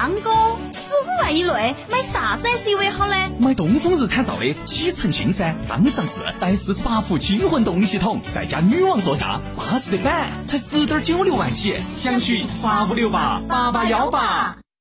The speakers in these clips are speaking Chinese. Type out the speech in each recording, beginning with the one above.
张哥，十五万以内买啥子 SUV 好呢？买东风日产造的启辰星噻，刚上市，带四十八伏轻混动力系统，再加女王座驾，巴适的板，才十点九六万起，详询八五六八八八幺八。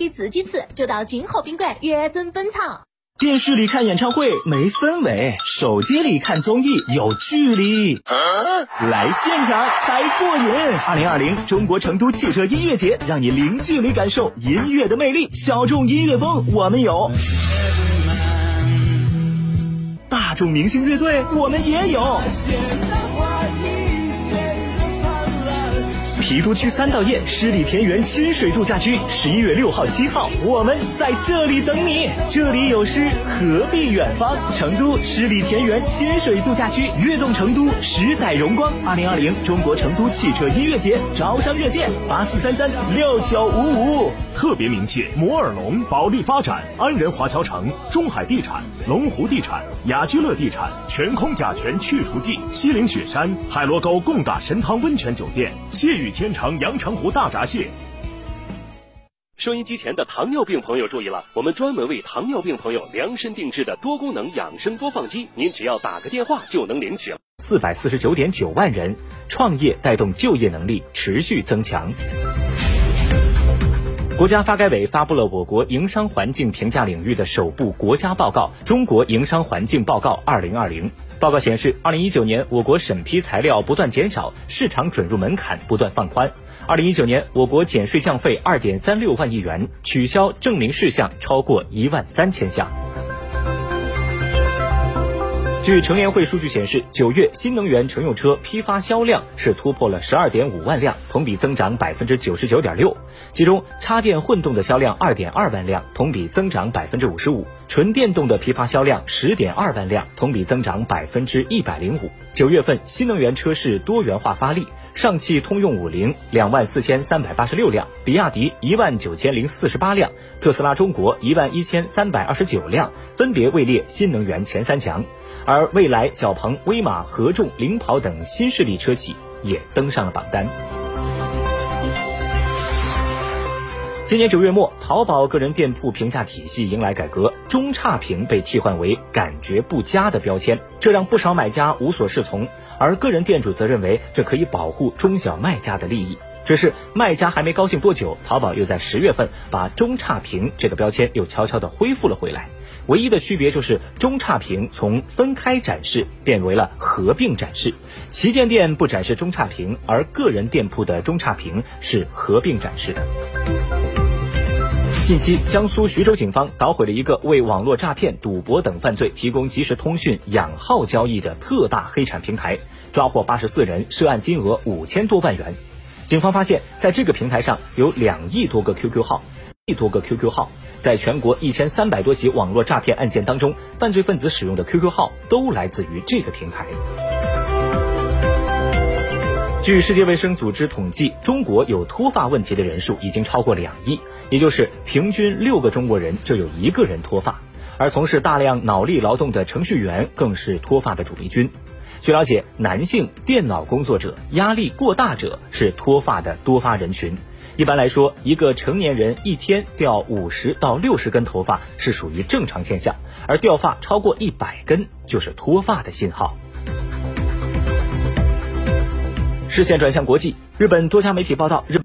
给自己吃，就到金河宾馆原真本场。电视里看演唱会没氛围，手机里看综艺有距离。来现场才过瘾！二零二零中国成都汽车音乐节，让你零距离感受音乐的魅力。小众音乐风我们有，大众明星乐队我们也有。郫都区三道堰十里田园亲水度假区，十一月六号、七号，我们在这里等你。这里有诗，何必远方？成都十里田园亲水度假区，悦动成都，十载荣光。二零二零中国成都汽车音乐节招商热线：八四三三六九五五。特别鸣谢摩尔龙、保利发展、安仁华侨城、中海地产、龙湖地产、雅居乐地产、全空甲醛去除剂、西岭雪山、海螺沟贡嘎神汤温泉酒店、谢雨天长阳澄湖大闸蟹。收音机前的糖尿病朋友注意了，我们专门为糖尿病朋友量身定制的多功能养生播放机，您只要打个电话就能领取了。四百四十九点九万人创业带动就业能力持续增强。国家发改委发布了我国营商环境评价领域的首部国家报告《中国营商环境报告二零二零》。报告显示，二零一九年我国审批材料不断减少，市场准入门槛不断放宽。二零一九年，我国减税降费二点三六万亿元，取消证明事项超过一万三千项。据乘联会数据显示，九月新能源乘用车批发销量是突破了十二点五万辆，同比增长百分之九十九点六。其中，插电混动的销量二点二万辆，同比增长百分之五十五；纯电动的批发销量十点二万辆，同比增长百分之一百零五。九月份新能源车市多元化发力，上汽通用五菱两万四千三百八十六辆，比亚迪一万九千零四十八辆，特斯拉中国一万一千三百二十九辆，分别位列新能源前三强。而未来、小鹏、威马、合众、领跑等新势力车企也登上了榜单。今年九月末，淘宝个人店铺评价体系迎来改革，中差评被替换为感觉不佳的标签，这让不少买家无所适从。而个人店主则认为这可以保护中小卖家的利益。只是卖家还没高兴多久，淘宝又在十月份把中差评这个标签又悄悄地恢复了回来。唯一的区别就是中差评从分开展示变为了合并展示，旗舰店不展示中差评，而个人店铺的中差评是合并展示的。近期，江苏徐州警方捣毁了一个为网络诈骗、赌博等犯罪提供即时通讯、养号交易的特大黑产平台，抓获八十四人，涉案金额五千多万元。警方发现，在这个平台上有两亿多个 QQ 号，亿多个 QQ 号，在全国一千三百多起网络诈骗案件当中，犯罪分子使用的 QQ 号都来自于这个平台。据世界卫生组织统计，中国有脱发问题的人数已经超过两亿，也就是平均六个中国人就有一个人脱发。而从事大量脑力劳动的程序员更是脱发的主力军。据了解，男性电脑工作者、压力过大者是脱发的多发人群。一般来说，一个成年人一天掉五十到六十根头发是属于正常现象，而掉发超过一百根就是脱发的信号。视线转向国际，日本多家媒体报道，日。